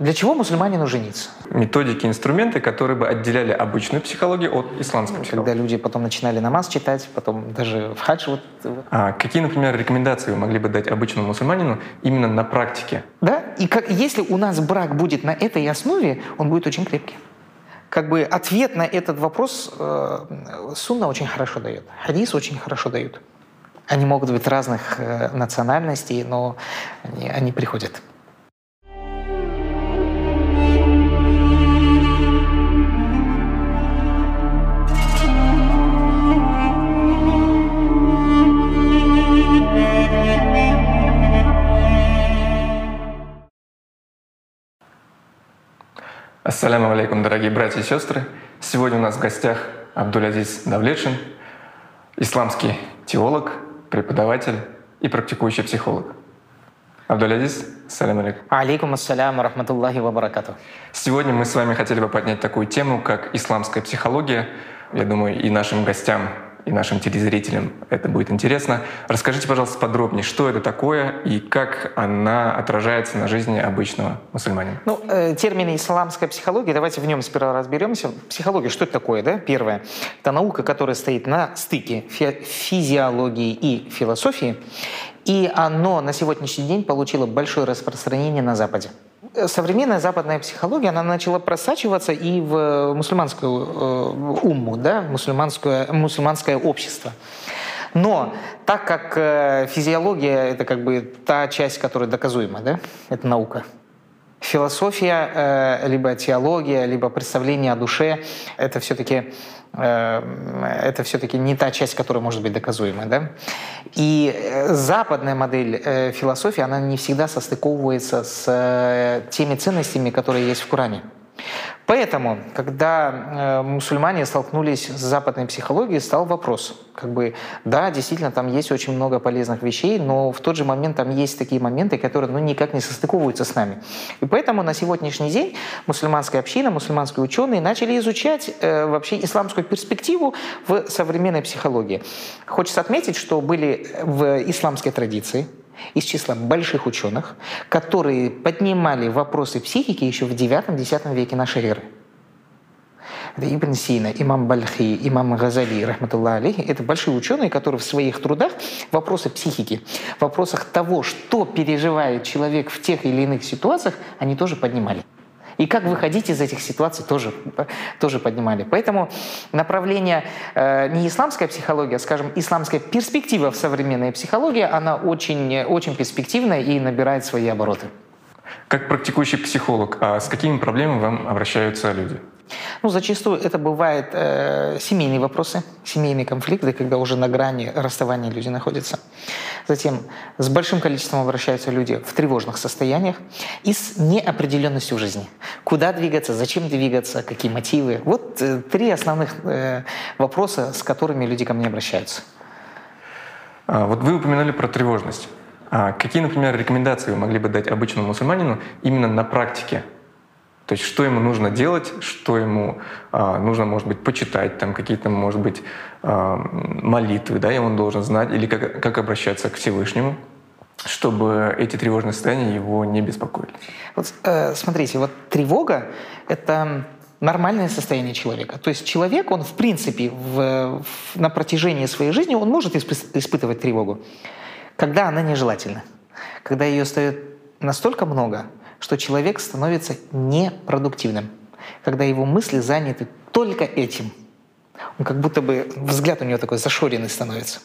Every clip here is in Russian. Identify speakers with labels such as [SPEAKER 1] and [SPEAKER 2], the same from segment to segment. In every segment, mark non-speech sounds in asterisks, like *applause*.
[SPEAKER 1] Для чего мусульманину жениться?
[SPEAKER 2] Методики, инструменты, которые бы отделяли обычную психологию от исламской психологии.
[SPEAKER 1] Когда люди потом начинали намаз читать, потом даже в хадж. Вот.
[SPEAKER 2] А какие, например, рекомендации вы могли бы дать обычному мусульманину именно на практике?
[SPEAKER 1] Да, и как, если у нас брак будет на этой основе, он будет очень крепкий. Как бы ответ на этот вопрос э, сунна очень хорошо дает, хадис очень хорошо дают. Они могут быть разных э, национальностей, но они, они приходят.
[SPEAKER 2] Ассаляму алейкум, дорогие братья и сестры. Сегодня у нас в гостях Абдулязиз Давлетшин, исламский теолог, преподаватель и практикующий психолог. Абдулязиз, салям алейкум.
[SPEAKER 1] Алейкум ассалям, рахматуллахи ва баракату.
[SPEAKER 2] Сегодня мы с вами хотели бы поднять такую тему, как исламская психология. Я думаю, и нашим гостям и нашим телезрителям это будет интересно. Расскажите, пожалуйста, подробнее, что это такое и как она отражается на жизни обычного мусульманина.
[SPEAKER 1] Ну, э, термин исламская психология, давайте в нем сперва разберемся. Психология, что это такое, да? Первое, это наука, которая стоит на стыке фи- физиологии и философии, и оно на сегодняшний день получило большое распространение на Западе современная западная психология, она начала просачиваться и в мусульманскую э, умму, да, мусульманское, мусульманское общество. Но так как э, физиология – это как бы та часть, которая доказуема, да, это наука, философия, э, либо теология, либо представление о душе – это все-таки это все-таки не та часть, которая может быть доказуемой. Да? И э, западная модель э, философии, она не всегда состыковывается с э, теми ценностями, которые есть в Коране. Поэтому, когда э, мусульмане столкнулись с западной психологией, стал вопрос, как бы, да, действительно, там есть очень много полезных вещей, но в тот же момент там есть такие моменты, которые ну, никак не состыковываются с нами. И поэтому на сегодняшний день мусульманская община, мусульманские ученые начали изучать э, вообще исламскую перспективу в современной психологии. Хочется отметить, что были в исламской традиции из числа больших ученых, которые поднимали вопросы психики еще в 9-10 веке нашей эры. Это Ибн Сина, имам Бальхи, имам Газали, рахматуллах алейхи, это большие ученые, которые в своих трудах вопросы психики, вопросах того, что переживает человек в тех или иных ситуациях, они тоже поднимали. И как выходить из этих ситуаций тоже, тоже поднимали. Поэтому направление э, не исламская психология, а, скажем, исламская перспектива в современной психологии, она очень, очень перспективная и набирает свои обороты.
[SPEAKER 2] Как практикующий психолог, а с какими проблемами вам обращаются люди?
[SPEAKER 1] Ну, зачастую это бывают э, семейные вопросы, семейные конфликты, когда уже на грани расставания люди находятся. Затем с большим количеством обращаются люди в тревожных состояниях и с неопределенностью в жизни. Куда двигаться, зачем двигаться, какие мотивы. Вот э, три основных э, вопроса, с которыми люди ко мне обращаются.
[SPEAKER 2] А, вот вы упоминали про тревожность. А какие, например, рекомендации вы могли бы дать обычному мусульманину именно на практике то есть что ему нужно делать, что ему э, нужно, может быть, почитать, там какие-то, может быть, э, молитвы, да, и он должен знать, или как, как обращаться к Всевышнему, чтобы эти тревожные состояния его не беспокоили.
[SPEAKER 1] Вот э, смотрите, вот тревога — это нормальное состояние человека. То есть человек, он в принципе в, в, на протяжении своей жизни, он может испытывать тревогу, когда она нежелательна. Когда ее стоит настолько много, что человек становится непродуктивным, когда его мысли заняты только этим. Он как будто бы взгляд у него такой зашоренный становится.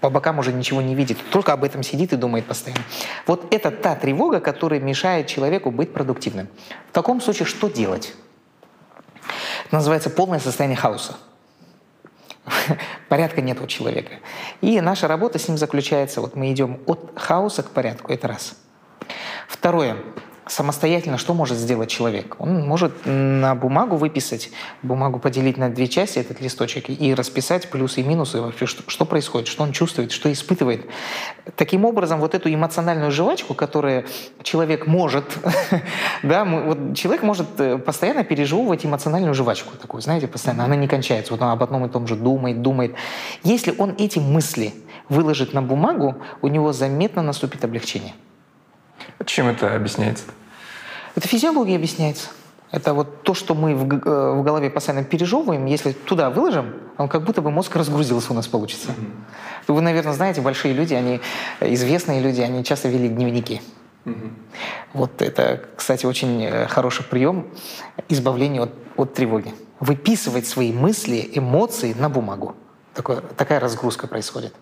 [SPEAKER 1] По бокам уже ничего не видит, только об этом сидит и думает постоянно. Вот это та тревога, которая мешает человеку быть продуктивным. В таком случае что делать? Это называется полное состояние хаоса. *laughs* Порядка нет у человека. И наша работа с ним заключается, вот мы идем от хаоса к порядку, это раз. Второе самостоятельно что может сделать человек? Он может на бумагу выписать, бумагу поделить на две части, этот листочек, и расписать плюсы и минусы вообще, что, что происходит, что он чувствует, что испытывает. Таким образом, вот эту эмоциональную жвачку, которую человек может, *laughs* да, вот человек может э, постоянно пережевывать эмоциональную жвачку такую, знаете, постоянно, она не кончается, вот он об одном и том же думает, думает. Если он эти мысли выложит на бумагу, у него заметно наступит облегчение.
[SPEAKER 2] Чем это объясняется?
[SPEAKER 1] Это физиология объясняется. Это вот то, что мы в, э, в голове постоянно пережевываем, если туда выложим, он как будто бы мозг разгрузился у нас получится. Mm-hmm. Вы, наверное, знаете, большие люди, они известные люди, они часто вели дневники. Mm-hmm. Вот это, кстати, очень э, хороший прием избавления от, от тревоги. Выписывать свои мысли, эмоции на бумагу. Такое, такая разгрузка происходит.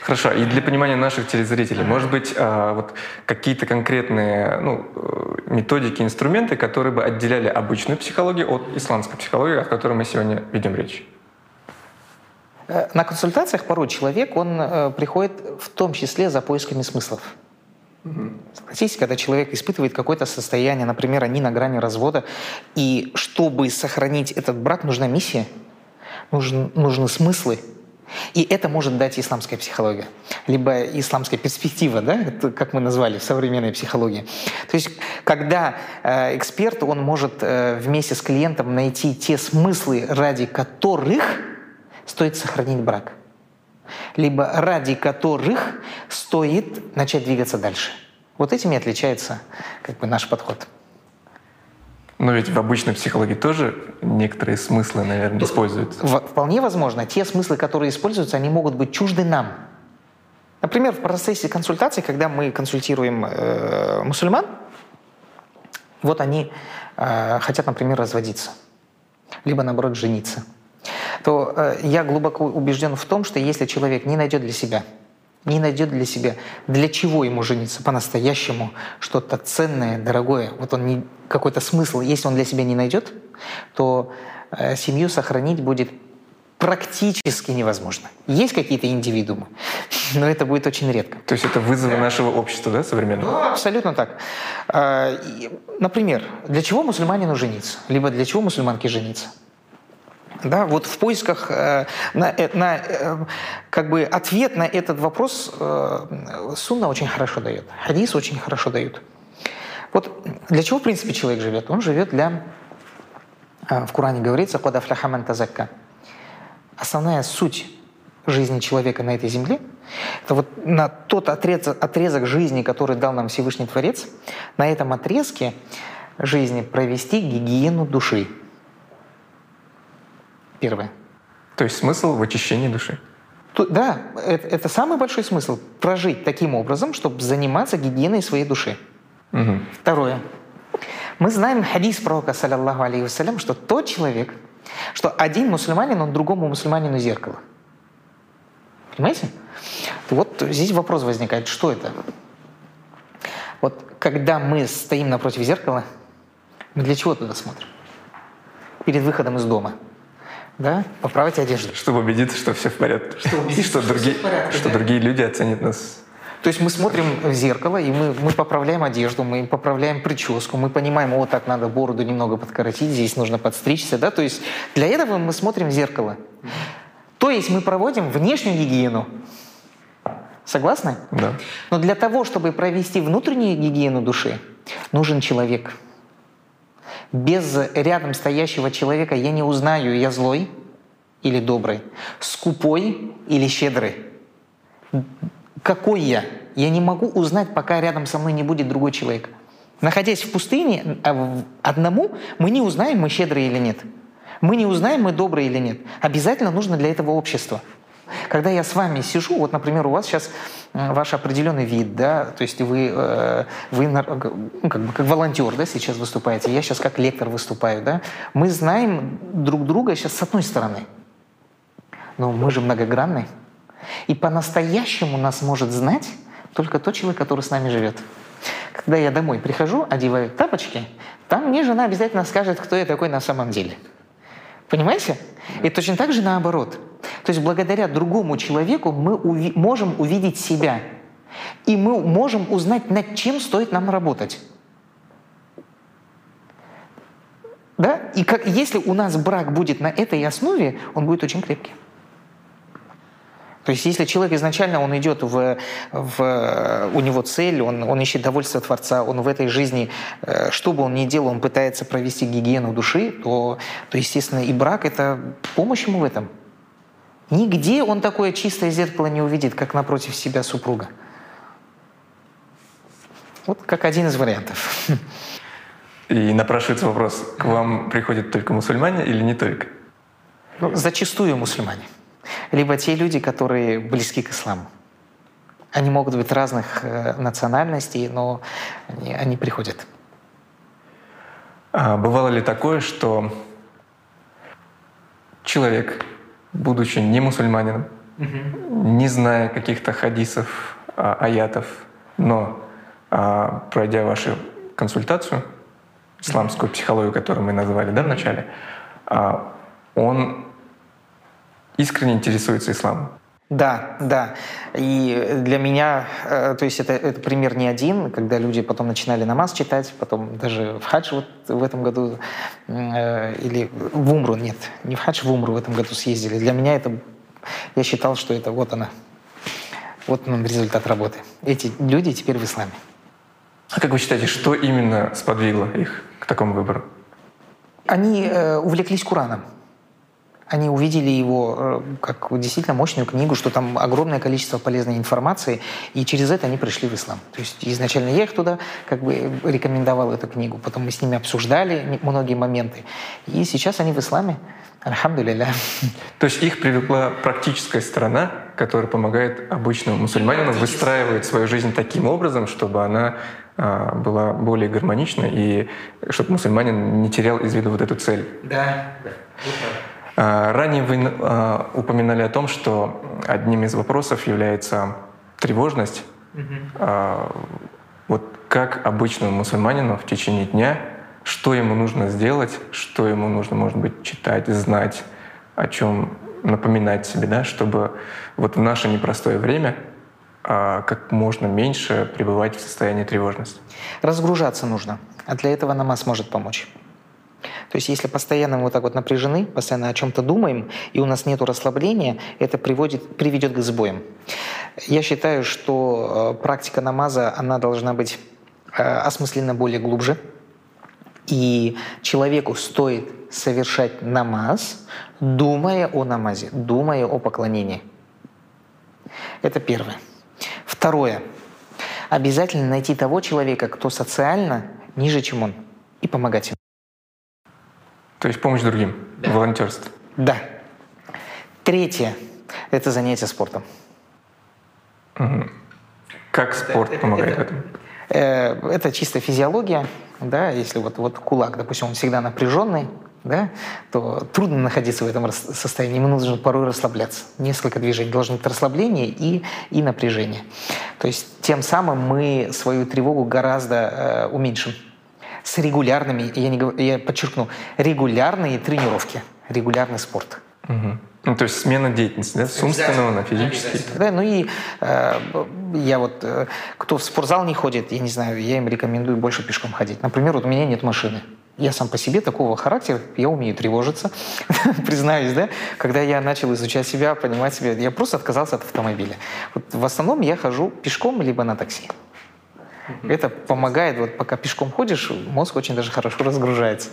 [SPEAKER 2] Хорошо, и для понимания наших телезрителей, может быть, а, вот какие-то конкретные ну, э, методики, инструменты, которые бы отделяли обычную психологию от исламской психологии, о которой мы сегодня ведем речь?
[SPEAKER 1] Э, на консультациях порой человек, он э, приходит в том числе за поисками смыслов. Угу. Согласитесь, когда человек испытывает какое-то состояние, например, они на грани развода, и чтобы сохранить этот брак, нужна миссия, нужен, нужны смыслы, и это может дать исламская психология, либо исламская перспектива, да, как мы назвали в современной психологии. То есть, когда э, эксперт, он может э, вместе с клиентом найти те смыслы, ради которых стоит сохранить брак, либо ради которых стоит начать двигаться дальше. Вот этим и отличается как бы, наш подход.
[SPEAKER 2] Но ведь в обычной психологии тоже некоторые смыслы, наверное, используются.
[SPEAKER 1] Вполне возможно. Те смыслы, которые используются, они могут быть чужды нам. Например, в процессе консультации, когда мы консультируем э, мусульман, вот они э, хотят, например, разводиться, либо, наоборот, жениться, то э, я глубоко убежден в том, что если человек не найдет для себя не найдет для себя, для чего ему жениться по-настоящему, что-то ценное, дорогое, вот он не, какой-то смысл, если он для себя не найдет, то э, семью сохранить будет практически невозможно. Есть какие-то индивидуумы, *laughs* но это будет очень редко.
[SPEAKER 2] То есть это вызовы нашего общества, да, современного?
[SPEAKER 1] Ну, абсолютно так. Э, например, для чего мусульманину жениться? Либо для чего мусульманке жениться? Да, вот в поисках э, на, э, на, э, как бы ответ на этот вопрос э, Сунна очень хорошо дает, хадис очень хорошо дают. Вот для чего, в принципе, человек живет? Он живет для... Э, в Коране говорится «Код фляхаман тазакка». Основная суть жизни человека на этой земле – это вот на тот отрезок, отрезок жизни, который дал нам Всевышний Творец, на этом отрезке жизни провести гигиену души – Первое.
[SPEAKER 2] То есть смысл в очищении души?
[SPEAKER 1] Да, это, это самый большой смысл. Прожить таким образом, чтобы заниматься гигиеной своей души. Угу. Второе. Мы знаем хадис пророка, саллиллаху алейхи вассалям, что тот человек, что один мусульманин, он другому мусульманину зеркало. Понимаете? Вот здесь вопрос возникает, что это? Вот когда мы стоим напротив зеркала, мы для чего туда смотрим? Перед выходом из дома – да, поправить одежду.
[SPEAKER 2] Чтобы убедиться, что все в порядке. Чтобы убедиться, что, что, другие, порядке, что да. другие люди оценят нас.
[SPEAKER 1] То есть мы смотрим в зеркало, и мы, мы поправляем одежду, мы поправляем прическу, мы понимаем, о, так надо бороду немного подкоротить, здесь нужно подстричься, да, то есть для этого мы смотрим в зеркало. То есть мы проводим внешнюю гигиену. Согласны?
[SPEAKER 2] Да.
[SPEAKER 1] Но для того, чтобы провести внутреннюю гигиену души, нужен человек – без рядом стоящего человека я не узнаю, я злой или добрый, скупой или щедрый. Какой я? Я не могу узнать, пока рядом со мной не будет другой человек. Находясь в пустыне а одному, мы не узнаем, мы щедрые или нет. Мы не узнаем, мы добрые или нет. Обязательно нужно для этого общество. Когда я с вами сижу, вот, например, у вас сейчас ваш определенный вид, да, то есть вы, э, вы ну, как бы как волонтер, да, сейчас выступаете, я сейчас как лектор выступаю, да, мы знаем друг друга сейчас с одной стороны, но мы же многогранны, и по-настоящему нас может знать только тот человек, который с нами живет. Когда я домой прихожу, одеваю тапочки, там мне жена обязательно скажет, кто я такой на самом деле. Понимаете? И точно так же наоборот – то есть благодаря другому человеку мы уви- можем увидеть себя. И мы можем узнать, над чем стоит нам работать. Да? И как, если у нас брак будет на этой основе, он будет очень крепкий. То есть если человек изначально он идет в, в у него цель, он, он ищет довольство Творца, он в этой жизни, э, что бы он ни делал, он пытается провести гигиену души, то, то естественно, и брак – это помощь ему в этом. Нигде он такое чистое зеркало не увидит, как напротив себя супруга. Вот как один из вариантов.
[SPEAKER 2] И напрашивается вопрос, к вам приходят только мусульмане или не только?
[SPEAKER 1] Ну, зачастую мусульмане. Либо те люди, которые близки к исламу. Они могут быть разных э, национальностей, но они, они приходят.
[SPEAKER 2] А бывало ли такое, что человек, будучи не мусульманином, угу. не зная каких-то хадисов, а, аятов, но а, пройдя вашу консультацию, исламскую психологию, которую мы назвали да, в начале, а, он искренне интересуется исламом.
[SPEAKER 1] Да, да. И для меня, э, то есть это, это пример не один, когда люди потом начинали намаз читать, потом даже в хадж вот в этом году, э, или в Умру, нет, не в хадж, в Умру в этом году съездили. Для меня это, я считал, что это вот она, вот он результат работы. Эти люди теперь в исламе.
[SPEAKER 2] А как вы считаете, что именно сподвигло их к такому выбору?
[SPEAKER 1] Они э, увлеклись Кураном они увидели его э, как действительно мощную книгу, что там огромное количество полезной информации, и через это они пришли в ислам. То есть изначально я их туда как бы рекомендовал эту книгу, потом мы с ними обсуждали многие моменты, и сейчас они в исламе. Альхамдулилля.
[SPEAKER 2] То есть их привлекла практическая сторона, которая помогает обычному мусульманину выстраивать свою жизнь таким образом, чтобы она а, была более гармонична и чтобы мусульманин не терял из виду вот эту цель.
[SPEAKER 1] Да, да.
[SPEAKER 2] А, ранее вы а, упоминали о том, что одним из вопросов является тревожность. Угу. Вот как обычному мусульманину в течение дня, что ему нужно сделать, что ему нужно, может быть, читать, знать, о чем напоминать себе, да, чтобы вот в наше непростое время как можно меньше пребывать в состоянии тревожности.
[SPEAKER 1] Разгружаться нужно, а для этого намаз может помочь. То есть если постоянно мы вот так вот напряжены, постоянно о чем-то думаем, и у нас нет расслабления, это приводит, приведет к сбоям. Я считаю, что э, практика намаза, она должна быть э, осмысленно более глубже. И человеку стоит совершать намаз, думая о намазе, думая о поклонении. Это первое. Второе. Обязательно найти того человека, кто социально ниже, чем он, и помогать ему.
[SPEAKER 2] То есть помощь другим, да. волонтерство.
[SPEAKER 1] Да. Третье – это занятие спортом.
[SPEAKER 2] Угу. Как спорт это, помогает это, в этом?
[SPEAKER 1] Э, это чисто физиология, да, если вот, вот кулак, допустим, он всегда напряженный, да, то трудно находиться в этом состоянии, ему нужно порой расслабляться. Несколько движений должно быть расслабление и, и напряжение. То есть тем самым мы свою тревогу гораздо э, уменьшим с регулярными, я, не, я подчеркну, регулярные тренировки, регулярный спорт.
[SPEAKER 2] Угу. Ну, то есть смена деятельности, да, с умственного на физический.
[SPEAKER 1] Да, ну и э, я вот, э, кто в спортзал не ходит, я не знаю, я им рекомендую больше пешком ходить. Например, вот у меня нет машины. Я сам по себе такого характера, я умею тревожиться, *laughs* признаюсь, да. Когда я начал изучать себя, понимать себя, я просто отказался от автомобиля. Вот в основном я хожу пешком либо на такси. Это помогает, вот пока пешком ходишь, мозг очень даже хорошо разгружается.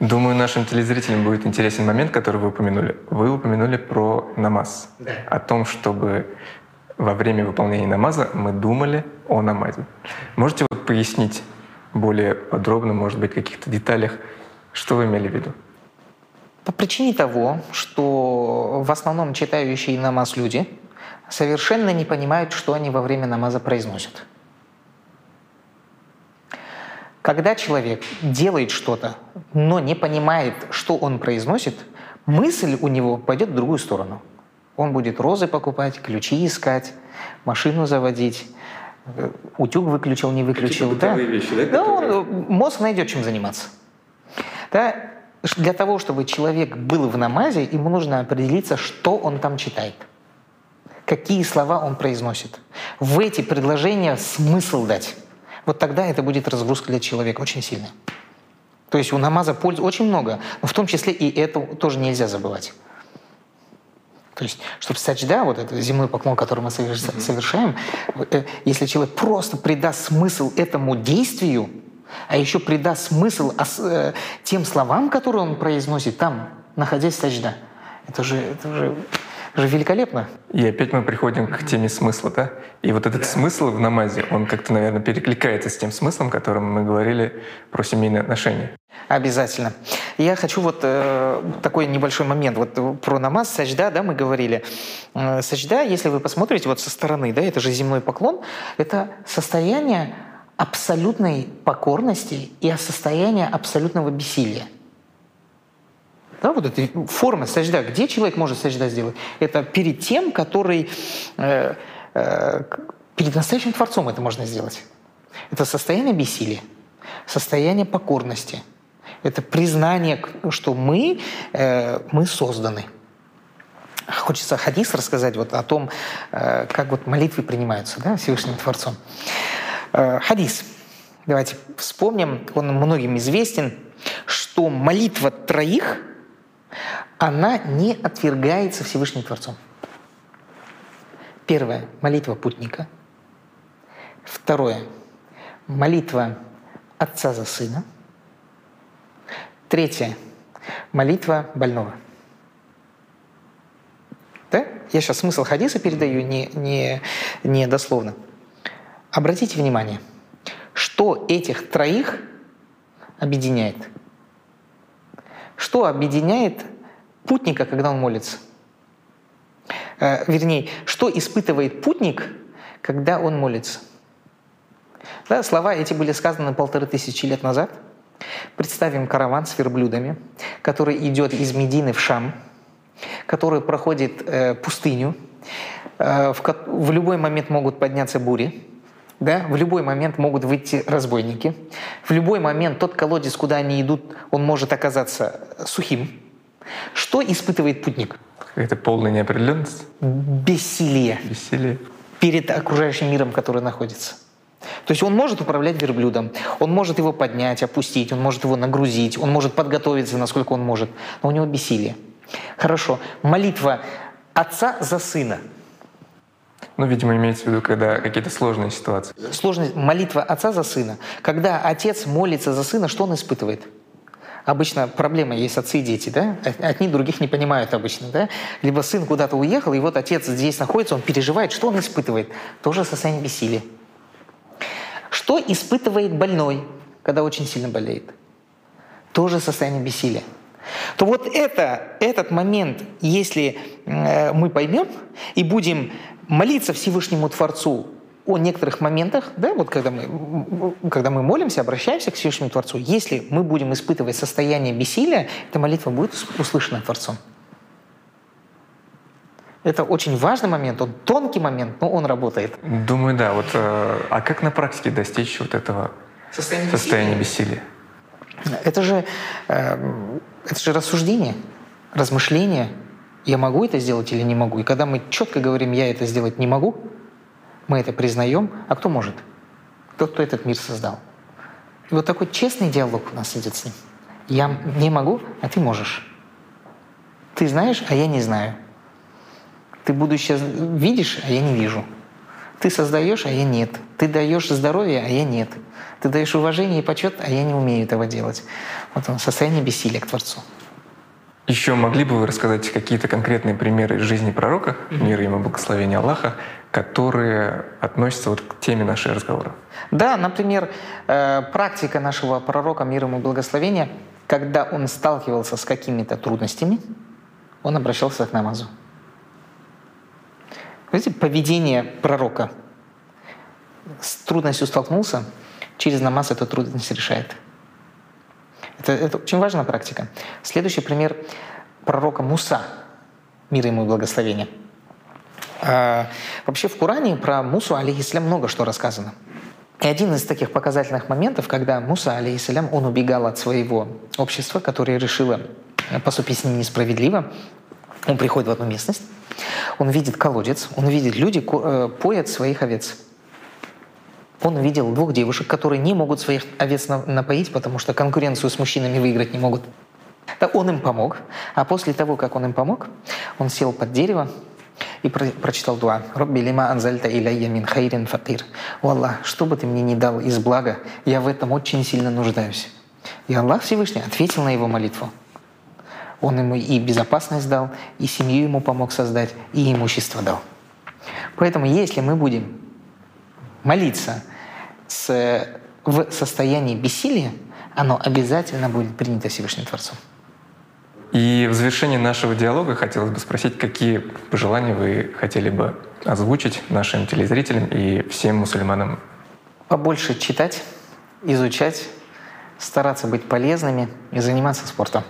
[SPEAKER 2] Думаю, нашим телезрителям будет интересен момент, который вы упомянули. Вы упомянули про намаз. Да. О том, чтобы во время выполнения намаза мы думали о намазе. Можете вот пояснить более подробно, может быть, в каких-то деталях, что вы имели в виду?
[SPEAKER 1] По причине того, что в основном читающие намаз люди совершенно не понимают, что они во время намаза произносят. Когда человек делает что-то, но не понимает, что он произносит, мысль у него пойдет в другую сторону. Он будет розы покупать, ключи искать, машину заводить, э, утюг выключил, не выключил. Да, вещи, да, да он, мозг найдет чем заниматься. Да? Для того, чтобы человек был в намазе, ему нужно определиться, что он там читает, какие слова он произносит. В эти предложения смысл дать вот тогда это будет разгрузка для человека очень сильная. То есть у намаза пользы очень много, но в том числе и это тоже нельзя забывать. То есть, чтобы сачда, вот этот земной поклон, который мы совершаем, э, если человек просто придаст смысл этому действию, а еще придаст смысл э, тем словам, которые он произносит там, находясь в сачда, это уже, это же великолепно.
[SPEAKER 2] И опять мы приходим к теме смысла, да? И вот этот да. смысл в намазе, он как-то, наверное, перекликается с тем смыслом, которым мы говорили про семейные отношения.
[SPEAKER 1] Обязательно. Я хочу вот э, такой небольшой момент. Вот про намаз, сажда, да, мы говорили. Э, сажда, если вы посмотрите вот со стороны, да, это же земной поклон, это состояние абсолютной покорности и состояние абсолютного бессилия. Да, вот эта форма сажда. Где человек может сажда сделать? Это перед тем, который... Э, э, перед настоящим Творцом это можно сделать. Это состояние бессилия, состояние покорности. Это признание, что мы, э, мы созданы. Хочется хадис рассказать вот о том, э, как вот молитвы принимаются да, Всевышним Творцом. Э, хадис. Давайте вспомним, он многим известен, что молитва троих – она не отвергается Всевышним Творцом. Первое – молитва путника. Второе – молитва отца за сына. Третье – молитва больного. Да? Я сейчас смысл хадиса передаю не, не, не дословно. Обратите внимание, что этих троих объединяет – что объединяет путника, когда он молится? Э, вернее, что испытывает путник, когда он молится? Да, слова эти были сказаны полторы тысячи лет назад. Представим караван с верблюдами, который идет из Медины в Шам, который проходит э, пустыню. Э, в, в любой момент могут подняться бури да, в любой момент могут выйти разбойники. В любой момент тот колодец, куда они идут, он может оказаться сухим. Что испытывает путник?
[SPEAKER 2] Это полная неопределенность?
[SPEAKER 1] Бессилие.
[SPEAKER 2] Бессилие.
[SPEAKER 1] Перед окружающим миром, который находится. То есть он может управлять верблюдом, он может его поднять, опустить, он может его нагрузить, он может подготовиться, насколько он может, но у него бессилие. Хорошо. Молитва отца за сына –
[SPEAKER 2] ну, видимо, имеется в виду, когда какие-то сложные ситуации.
[SPEAKER 1] Сложная молитва отца за сына. Когда отец молится за сына, что он испытывает? Обычно проблема есть отцы и дети, да? Одни других не понимают обычно, да? Либо сын куда-то уехал, и вот отец здесь находится, он переживает, что он испытывает? Тоже состояние бессилия. Что испытывает больной, когда очень сильно болеет? Тоже состояние бессилия. То вот это, этот момент, если э, мы поймем и будем молиться Всевышнему Творцу о некоторых моментах, да, вот когда мы, когда мы молимся, обращаемся к Всевышнему Творцу, если мы будем испытывать состояние бессилия, эта молитва будет услышана Творцом. Это очень важный момент, он тонкий момент, но он работает.
[SPEAKER 2] Думаю, да. Вот, э, а как на практике достичь вот этого состояния, состояния бессилия?
[SPEAKER 1] Это же, э, это же рассуждение, размышление – я могу это сделать или не могу. И когда мы четко говорим, я это сделать не могу, мы это признаем, а кто может? Тот, кто этот мир создал. И вот такой честный диалог у нас идет с ним. Я не могу, а ты можешь. Ты знаешь, а я не знаю. Ты будущее видишь, а я не вижу. Ты создаешь, а я нет. Ты даешь здоровье, а я нет. Ты даешь уважение и почет, а я не умею этого делать. Вот он, состояние бессилия к Творцу.
[SPEAKER 2] Еще могли бы вы рассказать какие-то конкретные примеры из жизни пророка, mm-hmm. мир ему благословения Аллаха, которые относятся вот к теме нашего разговора?
[SPEAKER 1] Да, например, э, практика нашего пророка, мир ему благословения, когда он сталкивался с какими-то трудностями, он обращался к намазу. Видите, поведение пророка. С трудностью столкнулся, через намаз эту трудность решает. Это, это очень важная практика. Следующий пример пророка Муса, мир ему и благословение. А, вообще в Коране про Мусу, алейхиссалям, много что рассказано. И один из таких показательных моментов, когда Муса, алейхиссалям, он убегал от своего общества, которое решило поступить с ним несправедливо, он приходит в одну местность, он видит колодец, он видит, люди э, поят своих овец – он увидел двух девушек, которые не могут своих овец напоить, потому что конкуренцию с мужчинами выиграть не могут. Он им помог, а после того, как он им помог, он сел под дерево и про прочитал дуа. «Робби лима анзальта иляйя мин хайрин фатир». «О Аллах, что бы ты мне не дал из блага, я в этом очень сильно нуждаюсь». И Аллах Всевышний ответил на его молитву. Он ему и безопасность дал, и семью ему помог создать, и имущество дал. Поэтому если мы будем молиться с, в состоянии бессилия, оно обязательно будет принято Всевышним Творцом.
[SPEAKER 2] И в завершении нашего диалога хотелось бы спросить, какие пожелания вы хотели бы озвучить нашим телезрителям и всем мусульманам?
[SPEAKER 1] Побольше читать, изучать, стараться быть полезными и заниматься спортом.